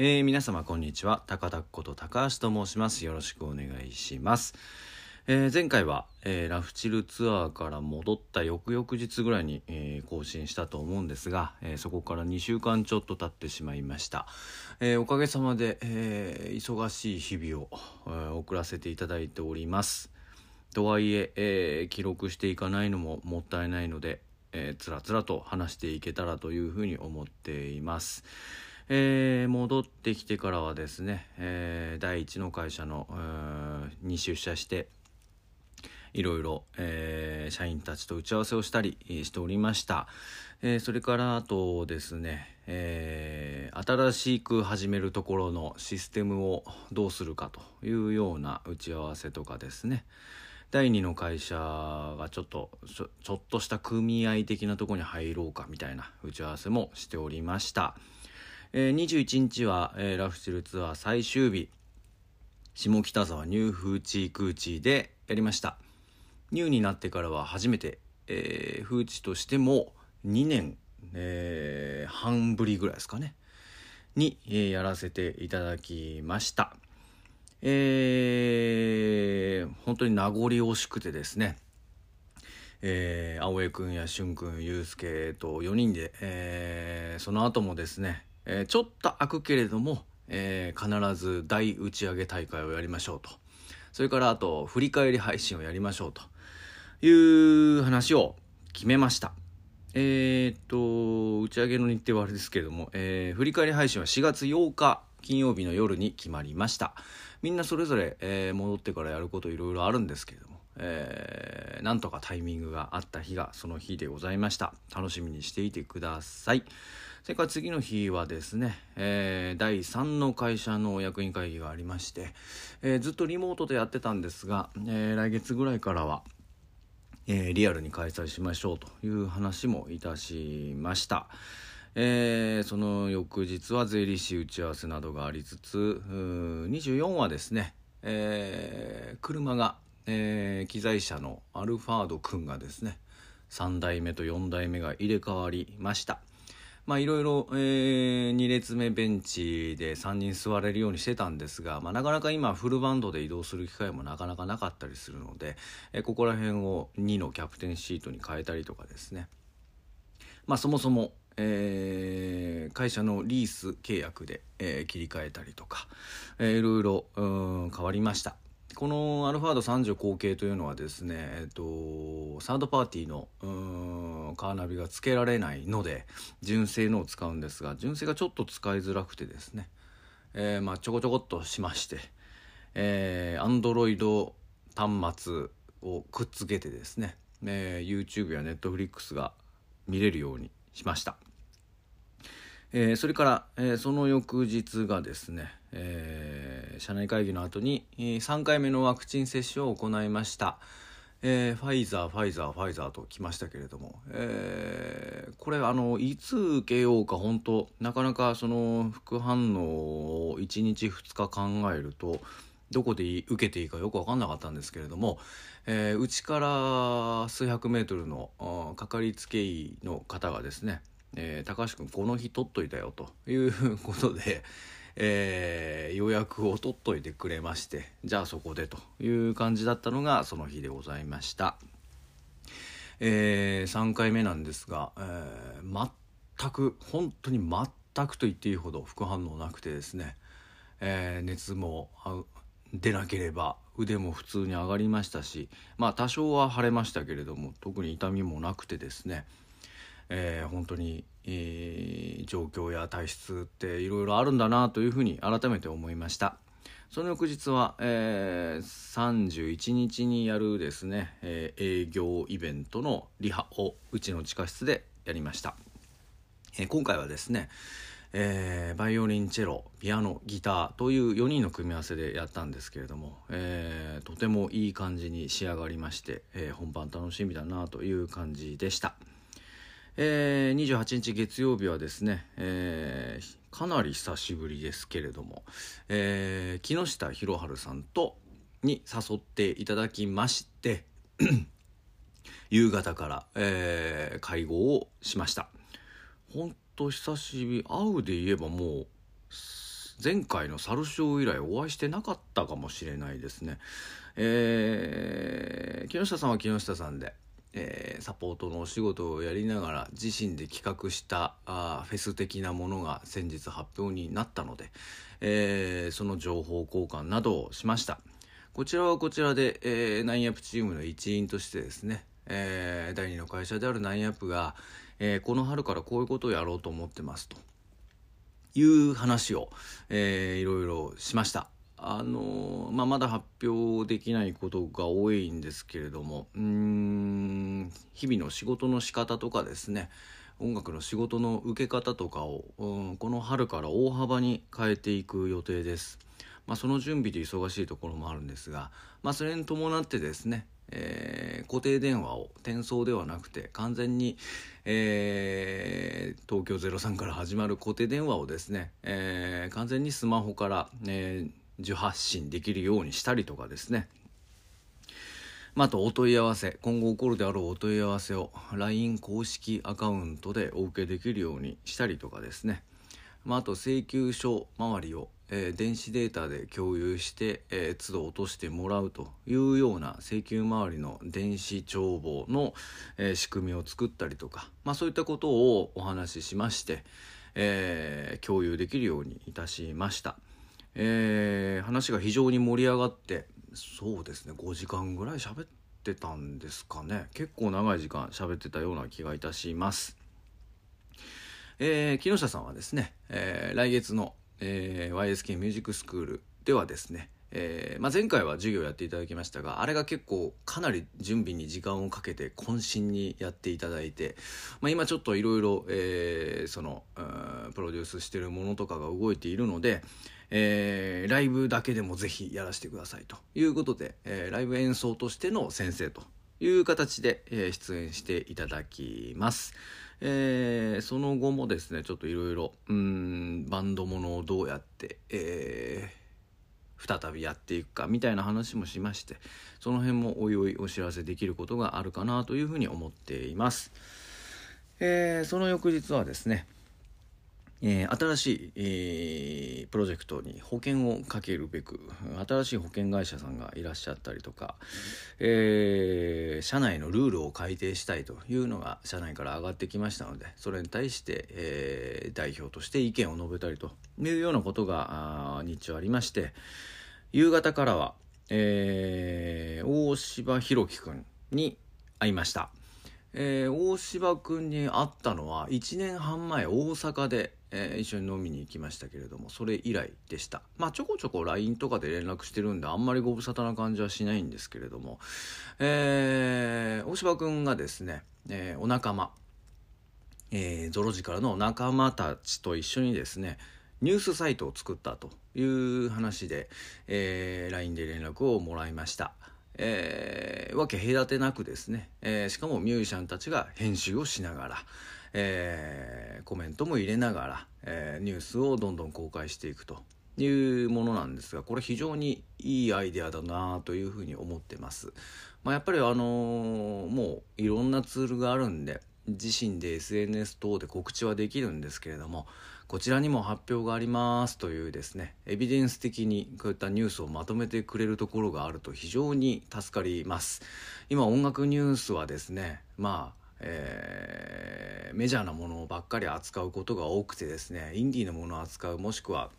えー、皆様こんにちは。高田こと高橋と申します。よろしくお願いします、えー前回は、えーラフチルツアーから戻った翌々日ぐらいに、え更新したと思うんですが、えそこから2週間ちょっと経ってしまいました、えおかげさまで、え忙しい日々を、え送らせていただいております。とはいええ記録していかないのももったいないので、えーつらつらと話していけたらというふうに思っています。えー戻ってきてからはですね、えー第一の会社の、に出社していろいろ、えー社員たちと打ち合わせをしたりしておりました、えーそれからあとですね、えー新しく始めるところのシステムをどうするかというような打ち合わせとかですね。第2の会社がちょっとちょちょっとした組合的なところに入ろうかみたいな打ち合わせもしておりました、えー21日は、えラフチルツアー最終日。下北沢ニューフーチークーチーでやりました。ニューになってからは初めて、えー、フーチとしても2年、えー半ぶりぐらいですかね。に、えーやらせていただきました。えー本当に名残惜しくてですね。えー、青江君や俊君祐介と4人で、えーその後もですね、えーちょっと空くけれども、えー必ず大打ち上げ大会をやりましょうと。それからあと振り返り配信をやりましょうという話を決めました。えーっと打ち上げの日程はあれですけれども、えー振り返り配信は4月8日金曜日の夜に決まりました。みんなそれぞれ、えー戻ってからやることいろいろあるんですけれども、えーなんとかタイミングがあった日がその日でございました。楽しみにしていてください。それから次の日はですね、えー第3の会社の役員会議がありまして、えーずっとリモートでやってたんですが、えー来月ぐらいからはえリアルに開催しましょうという話もいたしました、えーその翌日は税理士打ち合わせなどがありつつ24はですね、えー車が、えー機材車のアルファード君がですね3代目と4代目が入れ替わりました。まあいろいろ、えー2列目ベンチで3人座れるようにしてたんですが、まあ、なかなか今フルバンドで移動する機会もなかなかなかったりするので、えーここら辺を2のキャプテンシートに変えたりとかですね。まあそもそも、えー会社のリース契約で、えー切り替えたりとか、えーいろいろ変わりました。このアルファード30後継というのはですね、えっと、サードパーティーのーカーナビが付けられないので純正のを使うんですが純正がちょっと使いづらくてですね、えーまあ、ちょこちょこっとしましてえー、Android 端末をくっつけてですね、えー YouTube や Netflix が見れるようにしました。えーそれから、えーその翌日がですね、えー社内会議の後に、え3回目のワクチン接種を行いました、えファイザーファイザーファイザーと来ましたけれども、えこれあのいつ受けようか本当なかなかその副反応を1日2日考えるとどこで受けていいかよく分かんなかったんですけれどもえーうち、から数百メートルのかかりつけ医の方がですね、えー高橋君この日取っといたよということで、えー予約を取っといてくれましてじゃあそこでという感じだったのがその日でございました。え3回目なんですが、えー全く本当に全くと言っていいほど副反応なくてですね、えー熱も出なければ腕も普通に上がりましたしまあ多少は腫れましたけれども特に痛みもなくてですね、えー本当に、えー状況や体質っていろいろあるんだなというふうに改めて思いました。その翌日は、えー31日にやるですね、えー営業イベントのリハをうちの地下室でやりました、え今回はですね、えーバイオリンチェロピアノギターという4人の組み合わせでやったんですけれども、えーとてもいい感じに仕上がりまして、えー本番楽しみだなという感じでした。えー28日月曜日はですね、えーかなり久しぶりですけれども、えー木下博春さんとに誘っていただきまして 夕方から、えー会合をしました。ほんと久しぶり会うで言えばもう前回の猿ショー以来お会いしてなかったかもしれないですね。えー、木下さんは木下さんで。えー、サポートのお仕事をやりながら自身で企画したあフェス的なものが先日発表になったので、えー、その情報交換などをしました。こちらはこちらで、えー、ナインアップチームの一員としてですね、えー、第2の会社であるナインアップが、えー、この春からこういうことをやろうと思ってますという話を、えー、いろいろしました。あのまあ、まだ発表できないことが多いんですけれどもうん日々の仕事の仕方とかですね音楽の仕事の受け方とかを、うん、この春から大幅に変えていく予定です。まあ、その準備で忙しいところもあるんですが、まあ、それに伴ってですね、えー、固定電話を転送ではなくて完全に、えー、東京03から始まる固定電話をですね、えー、完全にスマホから、えー受発信できるようにしたりとかですねまあ、とお問い合わせ今後起こるであろうお問い合わせを LINE 公式アカウントでお受けできるようにしたりとかですね、まあ、あと請求書周りを、えー、電子データで共有して、えー、都度落としてもらうというような請求周りの電子帳簿の、えー、仕組みを作ったりとか、まあ、そういったことをお話ししまして、え共有できるようにいたしました。えー、話が非常に盛り上がってそうですね5時間ぐらい喋ってたんですかね結構長い時間喋ってたような気がいたします。えー、木下さんはですね、えー、来月の、え、YSK ミュージックスクールではですね、えーまあ、前回は授業やっていただきましたがあれが結構かなり準備に時間をかけて渾身にやっていただいて、まあ、今ちょっといろいろそのプロデュースしてるものとかが動いているので、えー、ライブだけでもぜひやらせてくださいということで、えー、ライブ演奏としての先生という形で、えー、出演していただきます。えー、その後もですねちょっといろいろバンドものをどうやって、えー、再びやっていくかみたいな話もしましてその辺もおいおいお知らせできることがあるかなというふうに思っています。えー、その翌日はですねえー、新しい、えー、プロジェクトに保険をかけるべく新しい保険会社さんがいらっしゃったりとか、えー、社内のルールを改定したいというのが社内から上がってきましたのでそれに対して、え代表として意見を述べたりというようなことが日中ありまして夕方からは、え大柴弘樹君に会いました。えー、大柴君に会ったのは1年半前大阪でえー、一緒に飲みに行きましたけれどもそれ以来でしたまあちょこちょこ LINE とかで連絡してるんであんまりご無沙汰な感じはしないんですけれども、えー、大柴君がですね、えー、お仲間、えー、ゾロジカルの仲間たちと一緒にですねニュースサイトを作ったという話で、えー、LINE で連絡をもらいました。えー、わけ隔てなくですね、えー、しかもミュージシャンたちが編集をしながら、えー、コメントも入れながら、えー、ニュースをどんどん公開していくというものなんですがこれ非常にいいアイデアだなというふうに思ってます。まあ、やっぱりあの、もういろんなツールがあるんで自身で SNS 等で告知はできるんですけれどもこちらにも発表がありますというですねエビデンス的にこういったニュースをまとめてくれるところがあると非常に助かります。今音楽ニュースはですねまあえー、メジャーなものばっかり扱うことが多くてですねインディーのものを扱うもしくは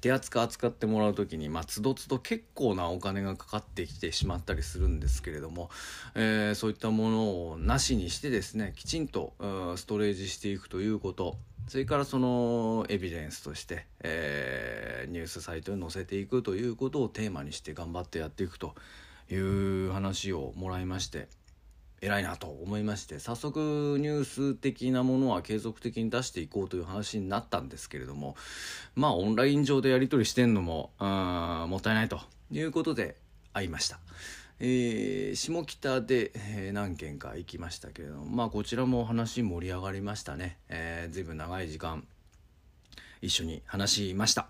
手厚く扱ってもらう時に、まあ、つどつど結構なお金がかかってきてしまったりするんですけれども、えー、そういったものをなしにしてですねきちんとストレージしていくということそれからそのエビデンスとして、えー、ニュースサイトに載せていくということをテーマにして頑張ってやっていくという話をもらいまして偉いなと思いまして早速ニュース的なものは継続的に出していこうという話になったんですけれどもまあオンライン上でやり取りしてんのももったいないということで会いました。えー、下北で、えー、何件か行きましたけれどもまあこちらも話盛り上がりましたね、えー、随分長い時間一緒に話しました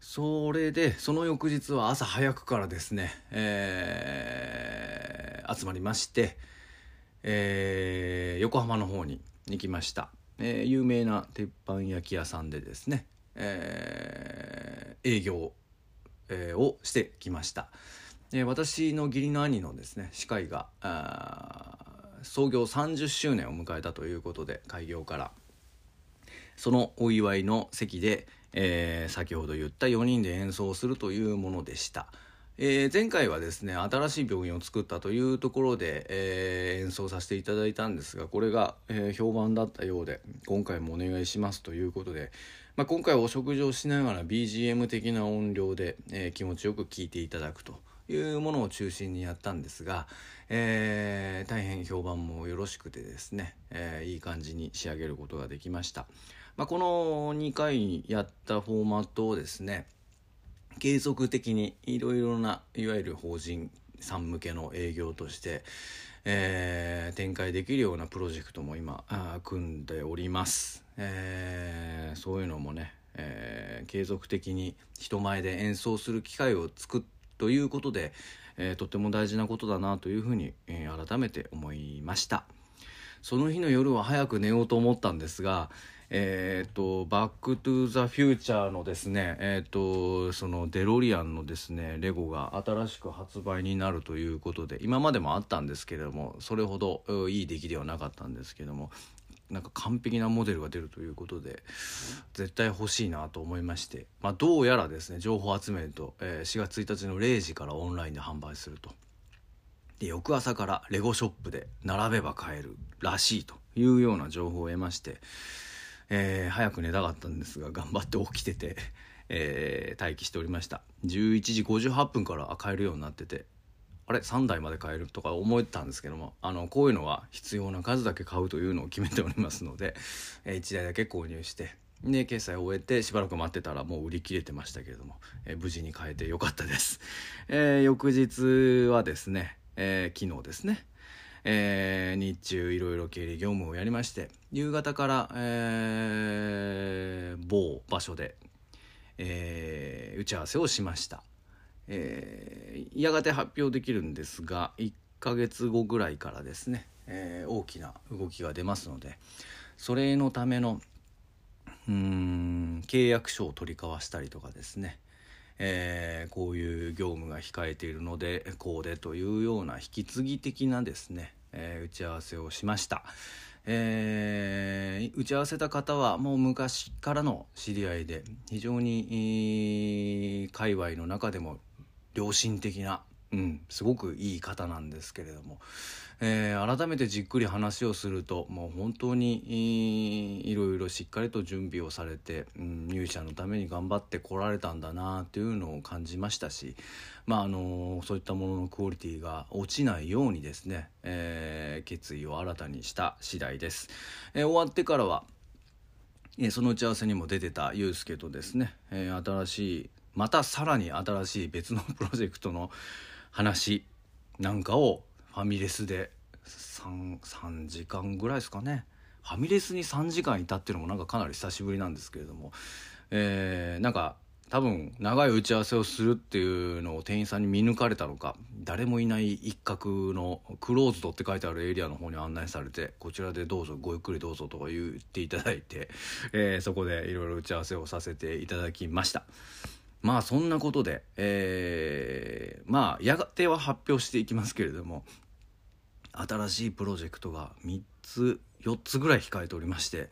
それでその翌日は朝早くからですね、えー、集まりまして、えー、横浜の方に行きました、えー、有名な鉄板焼き屋さんでですね、えー、営業、えー、をしてきました。え私の義理の兄のですね歯科医が創業30周年を迎えたということで開業からそのお祝いの席で、えー、先ほど言った4人で演奏するというものでした。えー、前回はですね新しい病院を作ったというところで、えー、演奏させていただいたんですがこれが、えー、評判だったようで今回もお願いしますということで、まあ、今回お食事をしながら BGM 的な音量で、え気持ちよく聴いていただくというものを中心にやったんですが、え大変評判もよろしくてですね、えいい感じに仕上げることができました。まあ、この2回やったフォーマットをですね継続的にいろいろないわゆる法人さん向けの営業として、えー、展開できるようなプロジェクトも今組んでおります、えー、そういうのもね、えー、継続的に人前で演奏する機会を作ということで、えー、とても大事なことだなというふうに、え、改めて思いました。その日の夜は早く寝ようと思ったんですがえっ、ー、と、バックトゥザフューチャーのですね、えっ、ー、と、そのデロリアンのですね、レゴが新しく発売になるということで、今までもあったんですけれども、それほどいい出来ではなかったんですけども、なんか完璧なモデルが出るということで、絶対欲しいなと思いまして、まあ、どうやらですね、情報集めると、えー、4月1日の0時からオンラインで販売すると。で、翌朝からレゴショップで並べば買えるらしいというような情報を得まして、えー、早く寝たかったんですが頑張って起きてて、えー、待機しておりました。11時58分から買えるようになっててあれ3台まで買えるとか思ったんですけどもあのこういうのは必要な数だけ買うというのを決めておりますので、えー、1台だけ購入してで決済を終えてしばらく待ってたらもう売り切れてましたけれども、えー、無事に買えてよかったです、えー、翌日はですね、えー、昨日ですねえー、日中いろいろ経理業務をやりまして夕方から、えー、某場所で、えー、打ち合わせをしました、えー、やがて発表できるんですが1ヶ月後ぐらいからですね、えー、大きな動きが出ますのでそれのためのうん契約書を取り交わしたりとかですねえー、こういう業務が控えているのでこうでというような引き継ぎ的なですね、えー、打ち合わせをしました、えー、打ち合わせた方はもう昔からの知り合いで非常に界隈の中でも良心的なうん、すごくいい方なんですけれども、えー、改めてじっくり話をするともう本当にいろいろしっかりと準備をされて、うん、入社のために頑張ってこられたんだなというのを感じましたし、まあ、あのそういったもののクオリティが落ちないようにですね、えー、決意を新たにした次第です。えー、終わってからはその打ち合わせにも出てたユースケとですね、えー、新しいまたさらに新しい別のプロジェクトの話なんかをファミレスで 3, 3時間ぐらいですかねファミレスに3時間いたっていうのもなんかかなり久しぶりなんですけれども、えー、なんか多分長い打ち合わせをするっていうのを店員さんに見抜かれたのか誰もいない一角のクローズドって書いてあるエリアの方に案内されてこちらでどうぞごゆっくりどうぞとか言っていただいて、えー、そこでいろいろ打ち合わせをさせていただきました。まあそんなことで、えー、まあやがては発表していきますけれども新しいプロジェクトが3つ4つぐらい控えておりまして、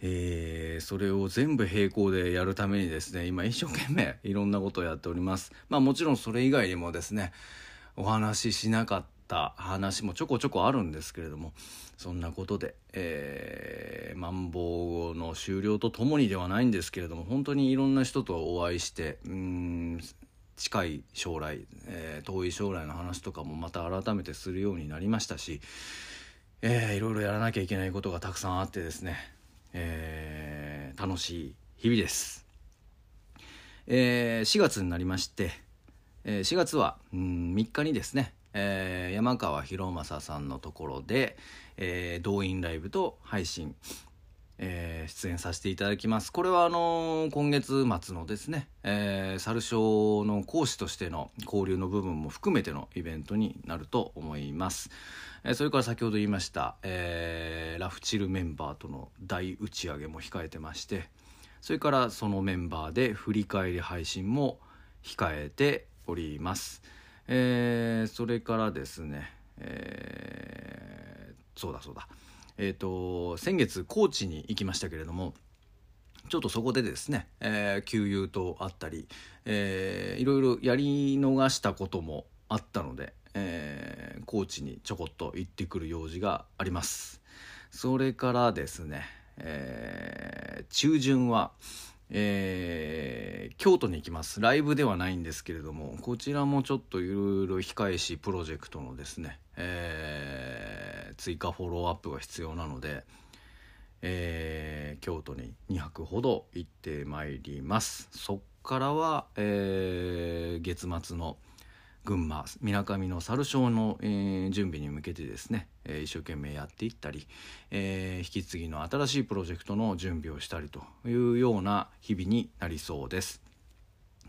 えー、それを全部並行でやるためにですね今一生懸命いろんなことをやっております。まあもちろんそれ以外にもですねお話ししなかった話もちょこちょこあるんですけれどもそんなことで、えー、マンボウの終了とともにではないんですけれども本当にいろんな人とお会いしてうん近い将来、えー、遠い将来の話とかもまた改めてするようになりましたし、えー、いろいろやらなきゃいけないことがたくさんあってですね、えー、楽しい日々です。えー、4月になりまして、え、4月はうん3日にですねえー、山川博正さんのところで、えー、動員ライブと配信、えー、出演させていただきます。これはあのー、今月末のですね、えー、サル賞の講師としての交流の部分も含めてのイベントになると思います。えそれから先ほど言いました、えラフチルメンバーとの大打ち上げも控えてまして、それからそのメンバーで振り返り配信も控えております。えー、それからですね、えー、そうだそうだ。えっ、ー、と、先月高知に行きましたけれども、ちょっとそこでですね、えー、給油とあったり、えー、いろいろやり逃したこともあったので、えー、高知にちょこっと行ってくる用事があります。それからですね、えー、中旬は、えー、京都に行きます。ライブではないんですけれどもこちらもちょっといろいろ控えしプロジェクトのですね、えー、追加フォローアップが必要なので、えー、京都に2泊ほど行ってまいります。そっからは、えー、月末の群馬みなかみの猿ショーの、えー、準備に向けてですね、えー、一生懸命やっていったり、えー、引き継ぎの新しいプロジェクトの準備をしたりというような日々になりそうです。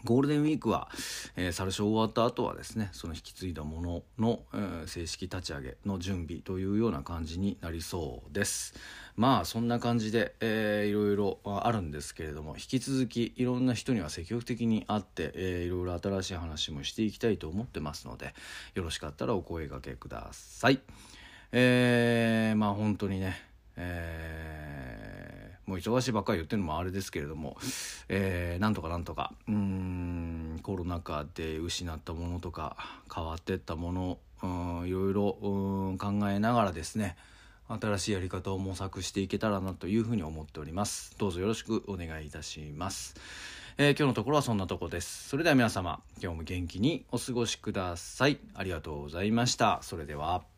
ゴールデンウィークは、えー、サルショー終わった後はですねその引き継いだものの、えー、正式立ち上げの準備というような感じになりそうです。まあそんな感じで、えー、いろいろあるんですけれども引き続きいろんな人には積極的に会って、えー、いろいろ新しい話もしていきたいと思ってますのでよろしかったらお声がけください。えー、まあ本当にねえー、もう忙しいばっかり言ってるのもあれですけれども、えー、なんとかなんとかうんコロナ禍で失ったものとか変わってったものうんいろいろ考えながらですね新しいやり方を模索していけたらなというふうに思っております。どうぞよろしくお願いいたします、えー、今日のところはそんなとこです。それでは皆様今日も元気にお過ごしください。ありがとうございました。それでは。